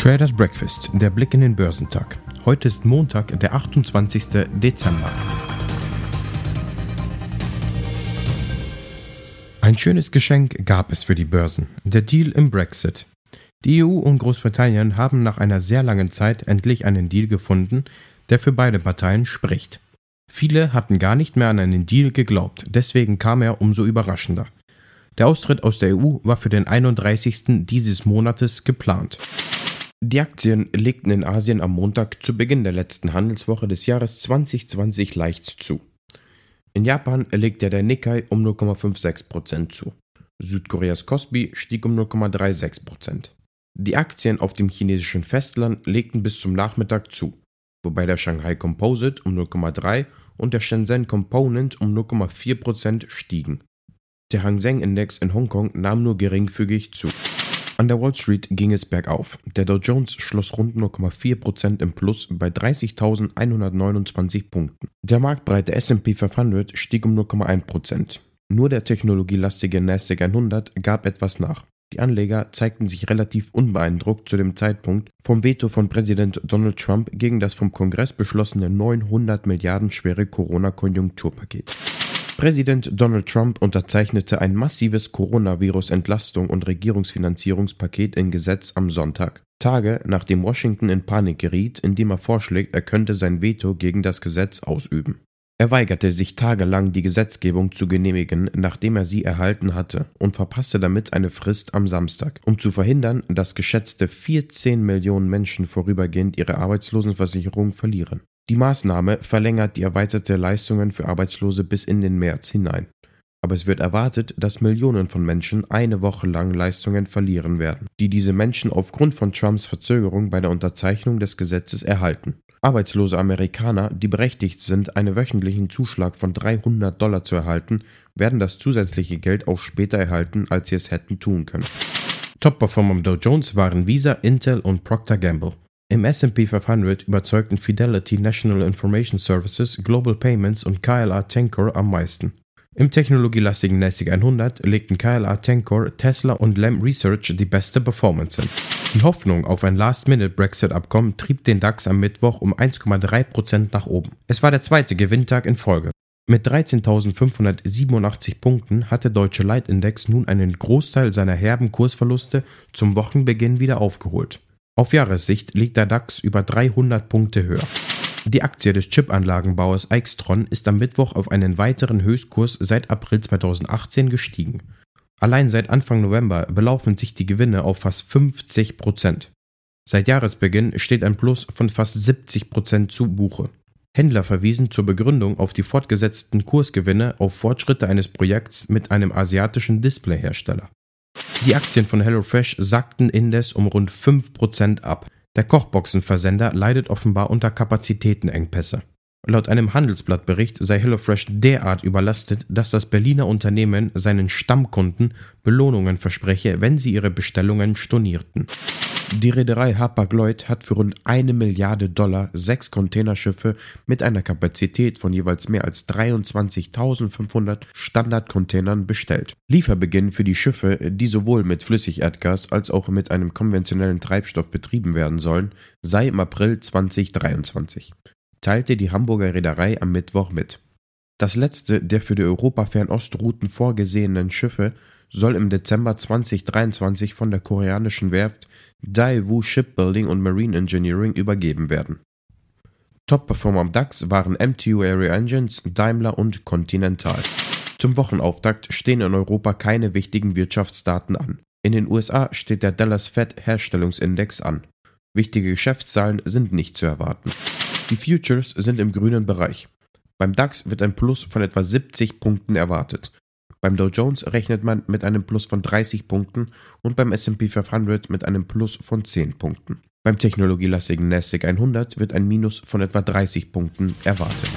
Traders Breakfast, der Blick in den Börsentag. Heute ist Montag, der 28. Dezember. Ein schönes Geschenk gab es für die Börsen, der Deal im Brexit. Die EU und Großbritannien haben nach einer sehr langen Zeit endlich einen Deal gefunden, der für beide Parteien spricht. Viele hatten gar nicht mehr an einen Deal geglaubt, deswegen kam er umso überraschender. Der Austritt aus der EU war für den 31. dieses Monates geplant. Die Aktien legten in Asien am Montag zu Beginn der letzten Handelswoche des Jahres 2020 leicht zu. In Japan legte der Nikkei um 0,56% zu. Südkoreas Kospi stieg um 0,36%. Die Aktien auf dem chinesischen Festland legten bis zum Nachmittag zu, wobei der Shanghai Composite um 0,3 und der Shenzhen Component um 0,4% stiegen. Der Hang Seng Index in Hongkong nahm nur geringfügig zu. An der Wall Street ging es bergauf. Der Dow Jones schloss rund 0,4% im Plus bei 30.129 Punkten. Der marktbreite S&P 500 stieg um 0,1%. Nur der technologielastige Nasdaq 100 gab etwas nach. Die Anleger zeigten sich relativ unbeeindruckt zu dem Zeitpunkt vom Veto von Präsident Donald Trump gegen das vom Kongress beschlossene 900 Milliarden schwere Corona-Konjunkturpaket. Präsident Donald Trump unterzeichnete ein massives Coronavirus-Entlastung und Regierungsfinanzierungspaket in Gesetz am Sonntag, Tage nachdem Washington in Panik geriet, indem er vorschlägt, er könnte sein Veto gegen das Gesetz ausüben. Er weigerte sich tagelang, die Gesetzgebung zu genehmigen, nachdem er sie erhalten hatte, und verpasste damit eine Frist am Samstag, um zu verhindern, dass geschätzte 14 Millionen Menschen vorübergehend ihre Arbeitslosenversicherung verlieren. Die Maßnahme verlängert die erweiterte Leistungen für Arbeitslose bis in den März hinein. Aber es wird erwartet, dass Millionen von Menschen eine Woche lang Leistungen verlieren werden, die diese Menschen aufgrund von Trumps Verzögerung bei der Unterzeichnung des Gesetzes erhalten. Arbeitslose Amerikaner, die berechtigt sind, einen wöchentlichen Zuschlag von 300 Dollar zu erhalten, werden das zusätzliche Geld auch später erhalten, als sie es hätten tun können. Top-Performer am Dow Jones waren Visa, Intel und Procter Gamble. Im S&P 500 überzeugten Fidelity National Information Services, Global Payments und KLA Tencor am meisten. Im technologielastigen NASDAQ 100 legten KLA Tencor, Tesla und Lam Research die beste Performance hin. Die Hoffnung auf ein Last-Minute-Brexit-Abkommen trieb den DAX am Mittwoch um 1,3% nach oben. Es war der zweite Gewinntag in Folge. Mit 13.587 Punkten hat der deutsche Leitindex nun einen Großteil seiner herben Kursverluste zum Wochenbeginn wieder aufgeholt. Auf Jahressicht liegt der DAX über 300 Punkte höher. Die Aktie des Chipanlagenbauers Aixtron ist am Mittwoch auf einen weiteren Höchstkurs seit April 2018 gestiegen. Allein seit Anfang November belaufen sich die Gewinne auf fast 50 Prozent. Seit Jahresbeginn steht ein Plus von fast 70 Prozent zu Buche. Händler verwiesen zur Begründung auf die fortgesetzten Kursgewinne auf Fortschritte eines Projekts mit einem asiatischen Displayhersteller. Die Aktien von HelloFresh sackten indes um rund 5% ab. Der Kochboxenversender leidet offenbar unter Kapazitätenengpässe. Laut einem Handelsblattbericht sei HelloFresh derart überlastet, dass das Berliner Unternehmen seinen Stammkunden Belohnungen verspreche, wenn sie ihre Bestellungen stornierten. Die Reederei Hapag-Lloyd hat für rund eine Milliarde Dollar sechs Containerschiffe mit einer Kapazität von jeweils mehr als 23.500 Standardcontainern bestellt. Lieferbeginn für die Schiffe, die sowohl mit Flüssigerdgas als auch mit einem konventionellen Treibstoff betrieben werden sollen, sei im April 2023, teilte die Hamburger Reederei am Mittwoch mit. Das letzte der für die Europa-Fernostrouten vorgesehenen Schiffe soll im Dezember 2023 von der koreanischen Werft Daewoo Shipbuilding und Marine Engineering übergeben werden. Top-Performer am DAX waren MTU Area Engines, Daimler und Continental. Zum Wochenauftakt stehen in Europa keine wichtigen Wirtschaftsdaten an. In den USA steht der Dallas Fed Herstellungsindex an. Wichtige Geschäftszahlen sind nicht zu erwarten. Die Futures sind im grünen Bereich. Beim DAX wird ein Plus von etwa 70 Punkten erwartet. Beim Dow Jones rechnet man mit einem Plus von 30 Punkten und beim S&P 500 mit einem Plus von 10 Punkten. Beim technologielastigen Nasdaq 100 wird ein Minus von etwa 30 Punkten erwartet.